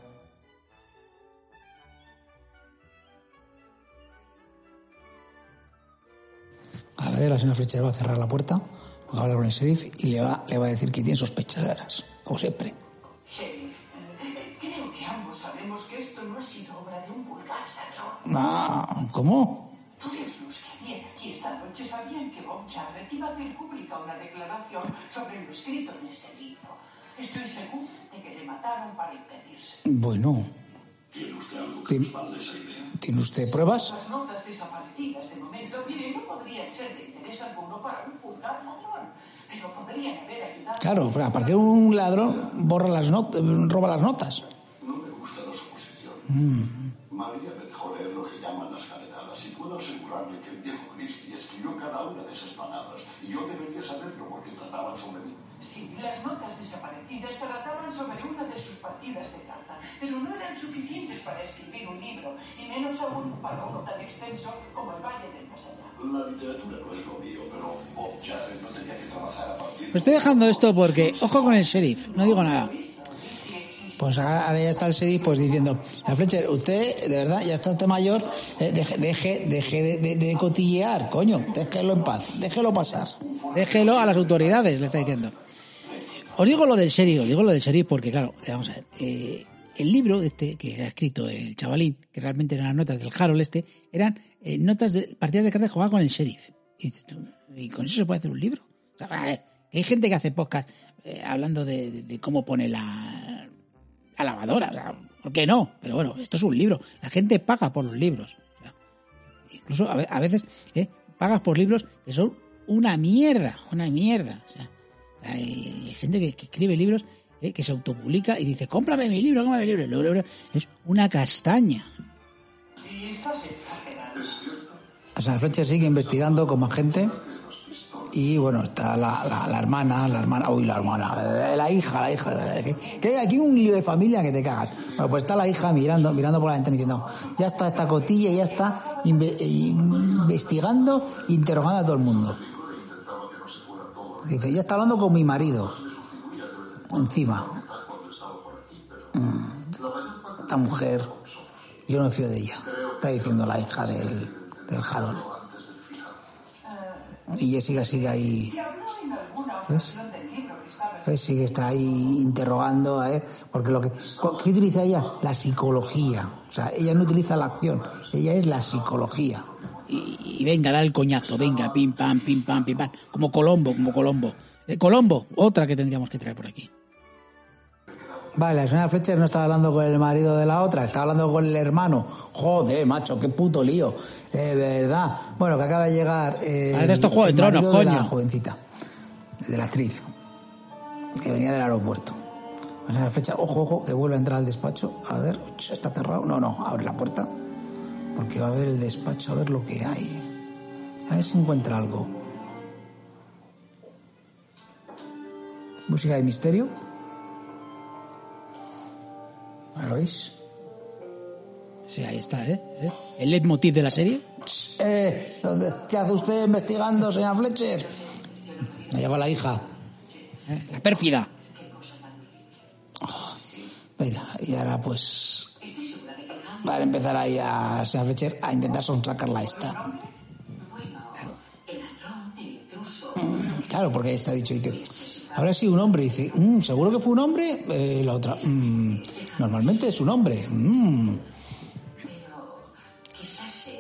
A ver, la señora Fletcher va a cerrar la puerta, va a hablar con el sheriff y le va, le va a decir que tiene sospechas raras, como siempre. Sheriff, creo que ambos sabemos que esto no ha sido obra de un vulgar ladrón. Ah, ¿Cómo? Todos los que vienen aquí esta noche sabían que Bob Jarrett iba a hacer pública una declaración sobre lo escrito en ese libro. Estoy seguro de que le mataron para impedirse. Bueno, ¿Tiene usted algo que respalde esa idea? ¿tiene usted pruebas? Las notas desaparecidas de momento, mire, no podrían ser de interés alguno para un vulgar ladrón, pero podrían haber ayudado. Claro, pero ¿para qué un ladrón borra las notas, roba las notas? No me gusta la suposición. Mm. María me dejó leer lo que llaman las y puedo asegurarle que el viejo Christie escribió cada una de esas palabras y yo debería saberlo porque trataban sobre mí. Sí, las notas desaparecidas trataban sobre una de sus partidas de carta, pero no eran suficientes para escribir un libro, y menos aún para uno tan extenso como el Valle del Allá. La literatura no es lo mío, pero Bob Jarrett no tenía que trabajar a partir Lo estoy dejando esto porque, ojo con el sheriff, no digo nada. Pues ahora, ya está el sheriff pues diciendo, "La Fletcher, usted de verdad ya está usted mayor, eh, deje, deje, de, cotillear, coño, déjelo en paz, déjelo pasar. Déjelo a las autoridades, le está diciendo. Os digo lo del sheriff, os digo lo del sheriff porque, claro, vamos a ver, eh, el libro este que ha escrito el chavalín, que realmente eran las notas del Harold este, eran eh, notas de partidas de cartas jugadas con el sheriff. Y, dices tú, ¿y con eso se puede hacer un libro? O a hay gente que hace podcast hablando de cómo pone la, la lavadora, o sea, ¿por qué no? Pero bueno, esto es un libro, la gente paga por los libros. O sea, incluso a ve- a veces eh, pagas por libros que son una mierda, una mierda. O sea, hay, gente que, que escribe libros eh, que se autopublica y dice, cómprame mi libro, cómprame mi libro. Libro es una castaña. Y estás exagerando. O sea, Fletcher sigue investigando con más gente Y bueno, está la, la, la hermana, la hermana, uy, la hermana, eh, la hija, la hija. Que, que hay aquí un lío de familia que te cagas. Bueno, pues está la hija mirando, mirando por la ventana diciendo, ya está esta cotilla, ya está inve- eh, investigando, interrogando a todo el mundo. Dice, ya está hablando con mi marido. Encima. Mm, Esta mujer, yo no me fío de ella. Está diciendo la hija del, del Harold. Y Jessica sigue ahí. ¿Ves? ¿Ves? Sigue, está ahí interrogando a ver, porque lo que. ¿Qué utiliza ella? La psicología. O sea, ella no utiliza la acción, ella es la psicología. Y, y venga, da el coñazo, venga, pim pam, pim pam, pim pam. Como Colombo, como Colombo. Eh, Colombo, otra que tendríamos que traer por aquí. Vale, la señora Fletcher no estaba hablando con el marido de la otra, estaba hablando con el hermano. Joder, macho, qué puto lío. Eh, verdad. Bueno, que acaba de llegar. Eh, Parece esto Juego de el Tronos, marido de la coño. jovencita, de la actriz, que venía del aeropuerto. La señora Fletcher, ojo, ojo, que vuelve a entrar al despacho. A ver, está cerrado. No, no, abre la puerta. Porque va a ver el despacho, a ver lo que hay. A ver si encuentra algo. Música de misterio. ¿Lo veis? Sí, ahí está, ¿eh? ¿Eh? El leitmotiv de la serie. Eh, ¿dónde- ¿Qué hace usted investigando, señora Fletcher? Me lleva la hija. ¿eh? La pérfida. Venga, y ahora pues va a empezar ahí a señora Fletcher a intentar sonsacarla a esta. Claro, porque ahí está dicho, dice, habrá sido un hombre, dice, "Mm, seguro que fue un hombre, Eh, la otra, "Mm, normalmente es un hombre. Mm". Así.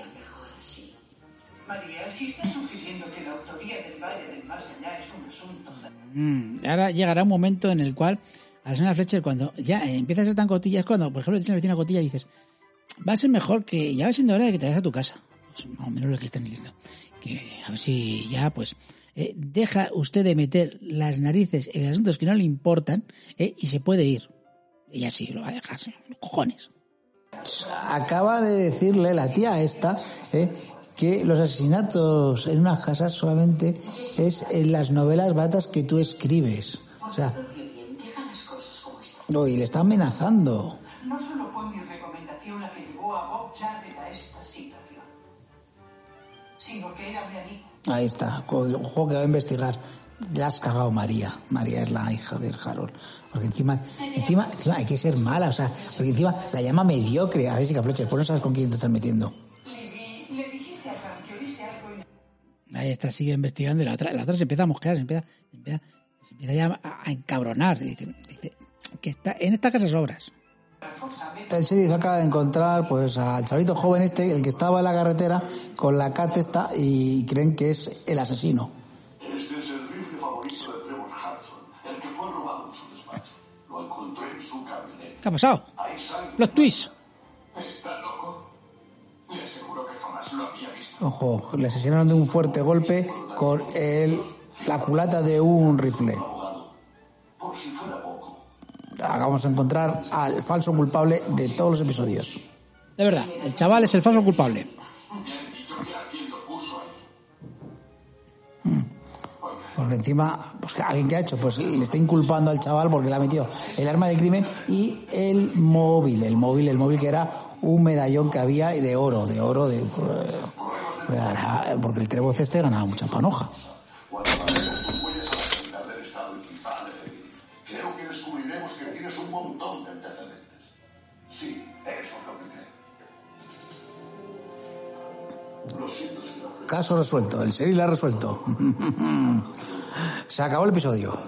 María, si está sugiriendo que la autoría del Valle Más es un asunto Mm, Ahora llegará un momento en el cual a la señora Fletcher, cuando ya eh, empieza a ser tan cotilla, cuando, por ejemplo, tienes una vecina cotilla y dices, va a ser mejor que ya va siendo hora de que te vayas a tu casa. Pues más o menos lo que están diciendo. Que a ver si ya, pues, eh, deja usted de meter las narices en asuntos que no le importan eh, y se puede ir. Ella sí lo va a dejar, cojones. acaba de decirle la tía esta eh, que los asesinatos en unas casas solamente es en las novelas batas que tú escribes. O sea, no, y le está amenazando. No solo fue mi recomendación la que llevó a Bob Jarrett a esta situación, sino que era mi amigo. Ahí está, ojo que va a investigar. Le has cagado María. María es la hija del Harold. Porque encima, encima, hay que ser mala, o sea, porque encima la llama mediocre a Jessica Fletcher, pues no sabes con quién te estás metiendo. Ahí está, sigue investigando y la otra, la otra se empieza a mosquear, se empieza, se empieza, se empieza ya a, a encabronar. Dice, dice que está, en esta casa sobras. El sheriff acaba de encontrar pues al chavito joven este, el que estaba en la carretera con la cat esta y creen que es el asesino. Este es el rifle favorito de Trevor Hudson, el que fue robado en su despacho. Lo encontré en su camioneta. ¿Qué ha pasado? Los twists. ¿Está loco? Le aseguro que jamás lo había visto. Ojo, le asesinaron de un fuerte golpe con el, la culata de un rifle. Por si fuera. Acabamos de encontrar al falso culpable de todos los episodios. De verdad, el chaval es el falso culpable. Ahí. Porque encima, pues alguien que ha hecho, pues le está inculpando al chaval porque le ha metido el arma del crimen y el móvil, el móvil, el móvil que era un medallón que había de oro, de oro, de porque el Trevor este ganaba mucha panoja. Sí, eso es lo que creo. Lo siento, señor. Caso resuelto, el serie lo ha resuelto. [LAUGHS] Se acabó el episodio.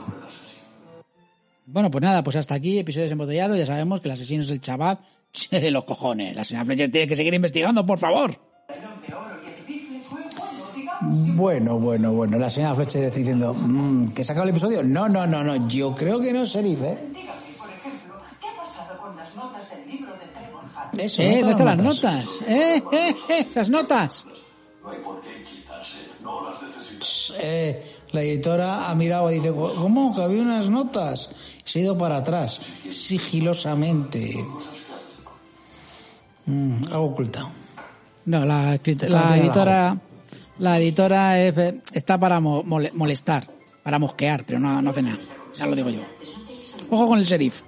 Bueno, pues nada, pues hasta aquí, episodio desembotellado. Ya sabemos que el asesino es el chaval [LAUGHS] de los cojones. La señora Fletcher tiene que seguir investigando, por favor. Bueno, bueno, bueno. La señora Fletcher está diciendo "Mm, que se acabó el episodio. No, no, no, no. Yo creo que no, sheriff, ¿eh? Dígame, por ejemplo, ¿qué ha pasado con las notas del libro de Trevor Hudson? Eso, Eh, ¿dónde están las notas? notas? Eh, eh, eh, esas notas. No hay por qué quitarse, no las necesitas. Eh, la editora ha mirado y dice, ¿cómo? Que había unas notas. Se ha ido para atrás, sigilosamente. Mm, algo ocultado. No, la, la editora La editora es- está para mo- mole- molestar, para mosquear, pero no, no hace nada. Ya lo digo yo. Ojo con el sheriff.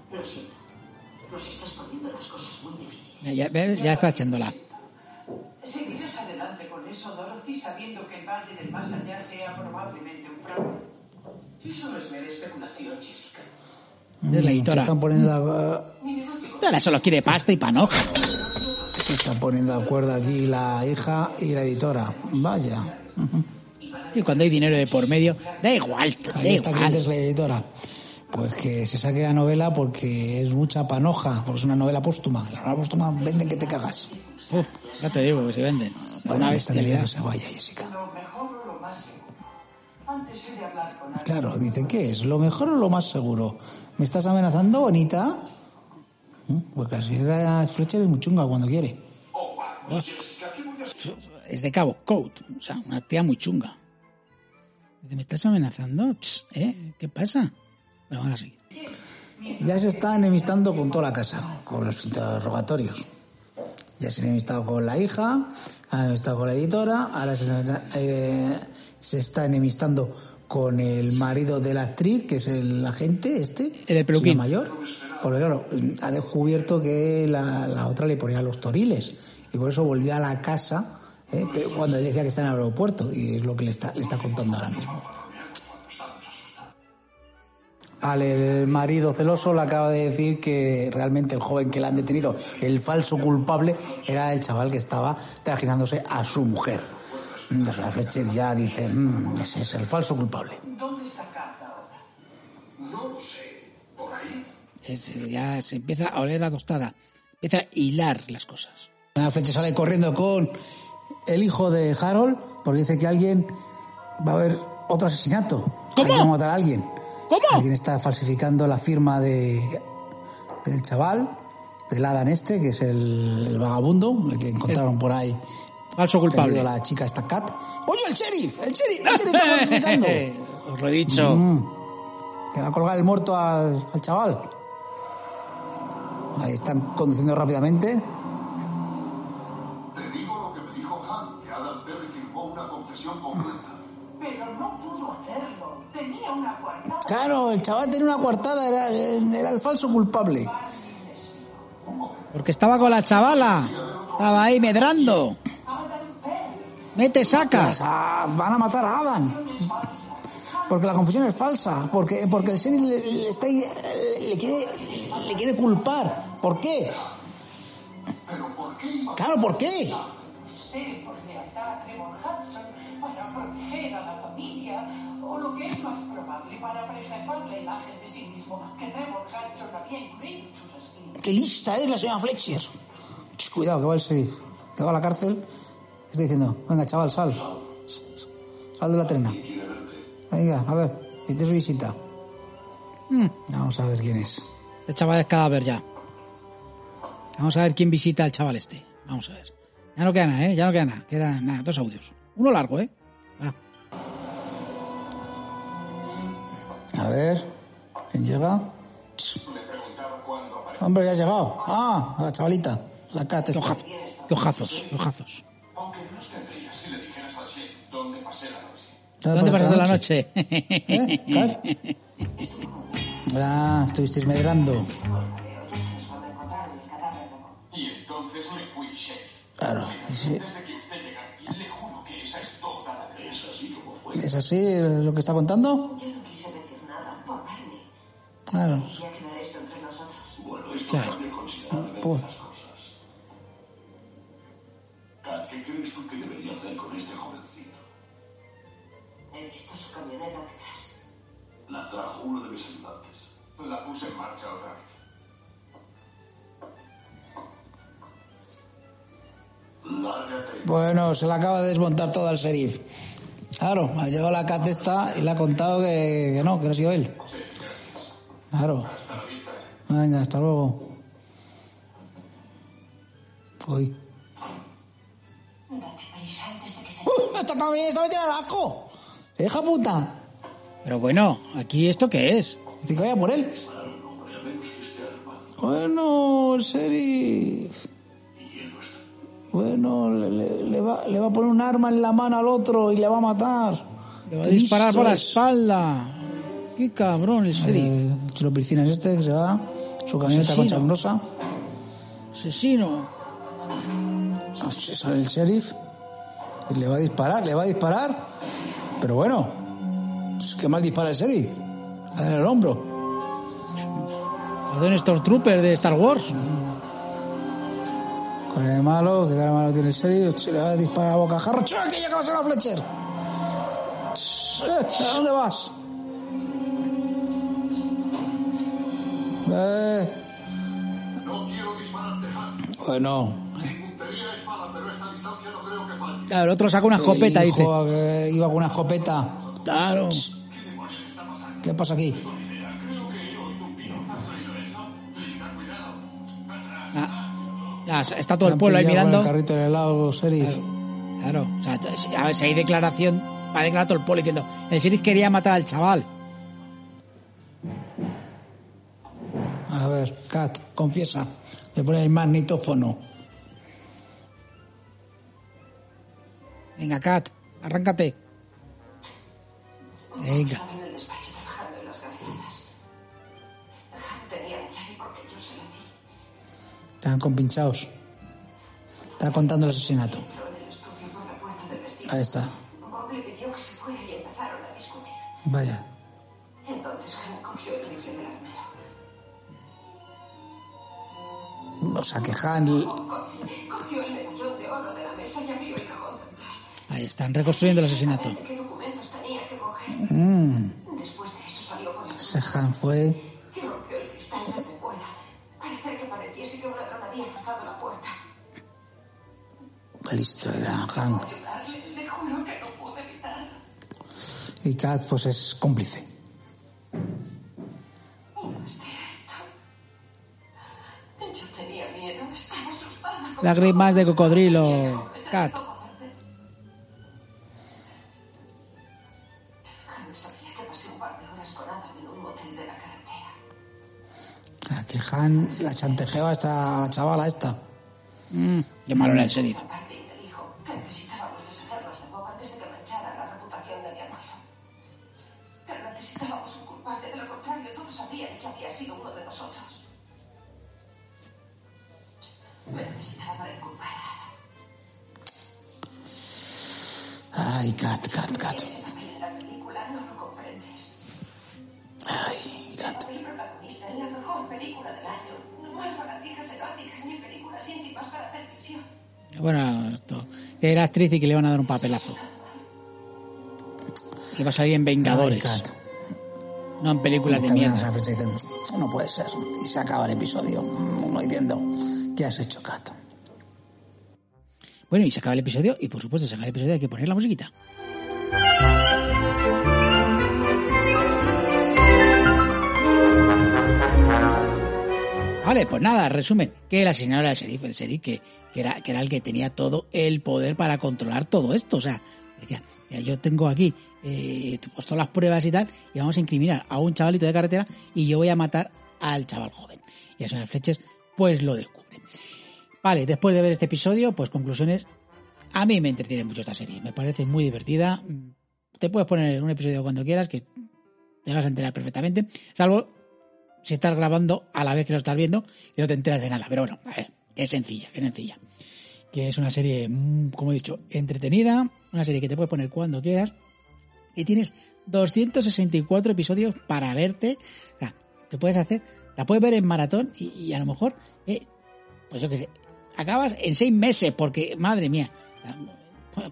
Ya, ya, está echándola. ¿Seguirás adelante con eso, Dorothy, sabiendo que el Valle del Más Allá sea probablemente un fraude? Eso no es mera especulación, Jessica. Es la Se editora. están poniendo Ahora solo quiere pasta y panoja. se están poniendo de acuerdo aquí la hija y la editora. Vaya. Y cuando hay dinero de por medio, da igual, da Ahí está quién es igual. la editora. Pues que se saque la novela porque es mucha panoja, porque es una novela póstuma. La novela póstuma venden que te cagas. Uf, ya te digo que se venden. Una bestialidad. que se vaya, Jessica. Lo mejor o lo más seguro. Antes he de hablar con alguien. Claro, dice, ¿qué es? ¿Lo mejor o lo más seguro? ¿Me estás amenazando, bonita? ¿Mm? Porque la señora Fletcher es muy chunga cuando quiere. Es de Cabo Code, o sea, una tía muy chunga. ¿Me estás amenazando? ¿Eh? ¿Qué pasa? Bueno, ahora sí. Ya se está enemistando con toda la casa, con los interrogatorios. Ya se ha enemistado con la hija, ha enemistado con la editora, ahora se, eh, se está enemistando con el marido de la actriz, que es el agente este, El peluquín. mayor, porque claro, ha descubierto que la, la otra le ponía los toriles y por eso volvió a la casa eh, cuando decía que está en el aeropuerto y es lo que le está, le está contando ahora mismo. Al el marido celoso le acaba de decir que realmente el joven que le han detenido, el falso culpable, era el chaval que estaba trajinándose a su mujer. Mm, O sea, Fletcher ya dice, "Mm, ese es el falso culpable. ¿Dónde está Carta ahora? No lo sé. ¿Por ahí? Es- ya se empieza a oler la tostada. Empieza a hilar las cosas. Fletcher sale corriendo con el hijo de Harold porque dice que alguien va a haber otro asesinato. ¿Cómo? Hay que matar a alguien. ¿Cómo? Alguien está falsificando la firma de del chaval, del Adam este, que es el, el vagabundo, el que encontraron por ahí. Falso culpable. La chica esta Cat. ¡Oye, el sheriff! ¡El sheriff! ¡El sheriff está [LAUGHS] falsificando! Os lo he dicho. Mm. Que va a colgar el muerto al, al chaval. Ahí están conduciendo rápidamente. Claro, el chaval tenía una coartada, era, era el falso culpable. Porque estaba con la chavala. Estaba ahí medrando. Mete, saca. Ah, van a matar a Adam. Porque la confesión es falsa. Porque, porque el sheriff le, le está, ahí, le, quiere, le quiere culpar. ¿Por qué? Claro, ¿por qué? sé por lealtad a Trevor Hudson para proteger a la familia o lo que es más para preservar la imagen de sí mismo que Trevor Hudson había incluido en sus escritos. Qué lista es la señora Fletcher. Ch, Cuidado, que va el sheriff. Que va a la cárcel. Está diciendo, venga, chaval, sal. Sal de la trena. Venga, a ver, que te visita. Mm, Vamos a ver quién es. El chaval es cadáver ya. Vamos a ver quién visita al chaval este. Vamos a ver. Ya no queda nada, ¿eh? Ya no queda nada. Quedan nada, dos audios. Uno largo, ¿eh? A ver, ¿quién llega? Hombre, ya ha llegado. Ah, la chavalita. La no tendrías si le dijeras al chef dónde pasé la noche. ¿Dónde pasaste la noche? ¿Eh? [LAUGHS] Ah, estuvisteis medrando. Y entonces me fui. Claro. sí. ¿Es así lo que está contando? Claro. Quería quedar esto entre nosotros. Bueno, esto Claro. cambia considerablemente Pues- las cosas. Kat, ¿qué crees tú que debería hacer con este jovencito? He visto su camioneta detrás. La trajo uno de mis ayudantes. La puse en marcha otra vez. Lárgate. Bueno, se la acaba de desmontar todo al sheriff. Claro, ha llegado la cat esta y le ha contado que, que no, que no ha sido él. Claro. Hasta la vista. Venga, hasta luego. Uy. Date prisa antes de que se... ¡Uh! ¡Esta también, esta me tiene el asco! ¡Hija puta! Pero bueno, ¿aquí esto qué es? Dice que vaya por él. Bueno, sheriff. Bueno, le, le- le va, le va a poner un arma en la mano al otro y le va a matar. Le va a disparar por la espalda. Qué cabrón el sheriff. Chulo piscinas este que se va, su camioneta Asesino. cochambrosa. Asesino. Ah, Sale el sheriff y le va a disparar, le va a disparar. Pero bueno, pues, ¿qué mal dispara el sheriff? A dar el hombro. de un Stormtrooper de Star Wars. Con el malo, que cara malo tiene el sheriff, ch, le va a disparar a boca jarro. ¡Ch, que llega la señora Fletcher! Ch, eh, ¿A dónde vas? Eh, No quiero dispararte, Han. bueno, Mi puntería es mala, pero esta distancia no creo que falle. Claro, el otro saca una escopeta, dice. que iba con una escopeta. Claro. ¿Qué pasa aquí? Ah, está todo el pueblo ahí mirando. El carrito del helado, sheriff. Claro, o sea, a ver si hay declaración, va a declarar todo el pueblo diciendo, el sheriff quería matar al chaval. A ver, Kat, confiesa. Le pone el magnetófono. Venga, Kat, arráncate. Venga. Están compinchados. Está contando el asesinato. Entró en el estudio O sea que Han. Ahí están reconstruyendo el asesinato. La ese Han fue. Qué listo era Han. Y Kat, pues es cómplice. Motel de la carretera. A que Han la chantajeaba esta, a la chavala esta. Mm, qué malo era el sheriff. Eróticas ni películas íntimas para televisión. Bueno, esto, era actriz y que le van a dar un papelazo. Que va a salir en Vengadores, Ay, Kat. no en películas de mierda. no puede ser. Y se acaba el episodio. Uno diciendo, ¿qué has hecho, Kat? Bueno, y se acaba el episodio, y por supuesto, se acaba el episodio, hay que poner la musiquita. Vale, pues nada, resumen, que el asesinato era el sheriff, el sheriff que, era, que era el que tenía todo el poder para controlar todo esto. O sea, decía, yo tengo aquí eh, pues todas las pruebas y tal, y vamos a incriminar a un chavalito de carretera y yo voy a matar al chaval joven. Y a señor Fletcher, pues lo descubre. Vale, después de ver este episodio, pues conclusiones. A mí me entretiene mucho esta serie, me parece muy divertida. Te puedes poner un episodio cuando quieras que te vas a enterar perfectamente, salvo si estás grabando a la vez que lo estás viendo y no te enteras de nada. Pero bueno, a ver, es sencilla, es sencilla. Que es una serie, mm, como he dicho, entretenida, una serie que te puedes poner cuando quieras y tienes 264 episodios para verte. O sea, te puedes hacer, la puedes ver en maratón y, y a lo mejor, eh, pues yo qué sé, acabas en seis meses porque, madre mía,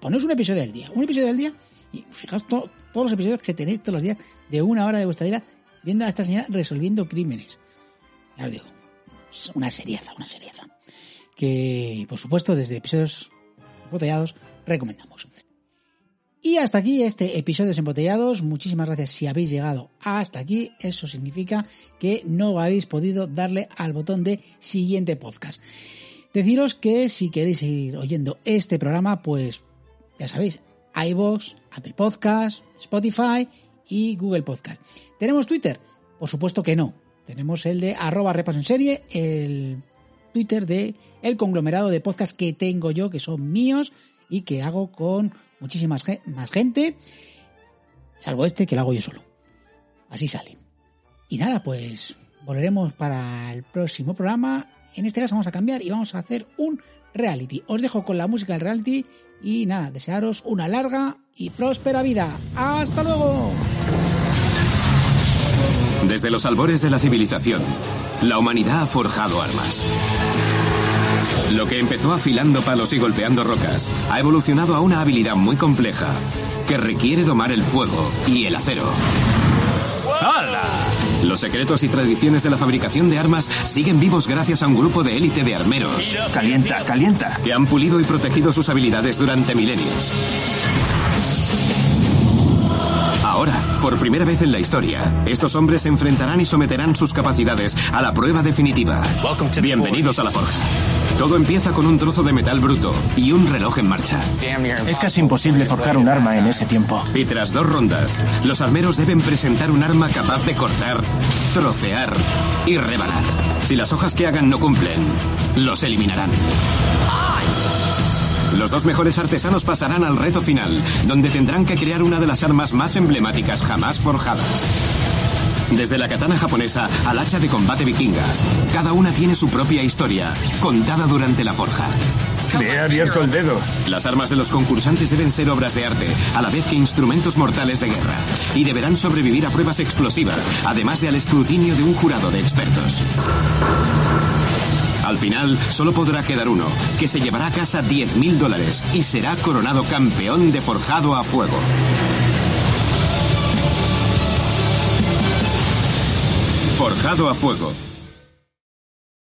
ponéis un episodio al día, un episodio al día y fijaos to- todos los episodios que tenéis todos los días de una hora de vuestra vida viendo a esta señora resolviendo crímenes. Ya os digo, una seriaza, una seriaza. Que, por supuesto, desde episodios embotellados recomendamos. Y hasta aquí este episodio de Embotellados. Muchísimas gracias si habéis llegado hasta aquí. Eso significa que no habéis podido darle al botón de siguiente podcast. Deciros que si queréis seguir oyendo este programa, pues ya sabéis, iVoox, Apple Podcast, Spotify y Google Podcast. ¿Tenemos Twitter? Por supuesto que no. Tenemos el de arroba repaso en serie, el Twitter de el conglomerado de podcast que tengo yo, que son míos y que hago con muchísima más gente, salvo este que lo hago yo solo. Así sale. Y nada, pues volveremos para el próximo programa. En este caso vamos a cambiar y vamos a hacer un reality. Os dejo con la música del reality y nada, desearos una larga y próspera vida. ¡Hasta luego! Desde los albores de la civilización, la humanidad ha forjado armas. Lo que empezó afilando palos y golpeando rocas ha evolucionado a una habilidad muy compleja que requiere domar el fuego y el acero. ¡Hala! Los secretos y tradiciones de la fabricación de armas siguen vivos gracias a un grupo de élite de armeros. Calienta, calienta. Que han pulido y protegido sus habilidades durante milenios. Ahora, por primera vez en la historia, estos hombres se enfrentarán y someterán sus capacidades a la prueba definitiva. Bienvenidos a la forja. Todo empieza con un trozo de metal bruto y un reloj en marcha. Es casi imposible forjar un arma en ese tiempo. Y tras dos rondas, los armeros deben presentar un arma capaz de cortar, trocear y rebanar. Si las hojas que hagan no cumplen, los eliminarán. Los dos mejores artesanos pasarán al reto final, donde tendrán que crear una de las armas más emblemáticas jamás forjadas. Desde la katana japonesa al hacha de combate vikinga, cada una tiene su propia historia, contada durante la forja. Me he abierto el dedo. Las armas de los concursantes deben ser obras de arte, a la vez que instrumentos mortales de guerra, y deberán sobrevivir a pruebas explosivas, además de al escrutinio de un jurado de expertos. Al final, solo podrá quedar uno, que se llevará a casa 10.000 dólares y será coronado campeón de forjado a fuego. Forjado a fuego.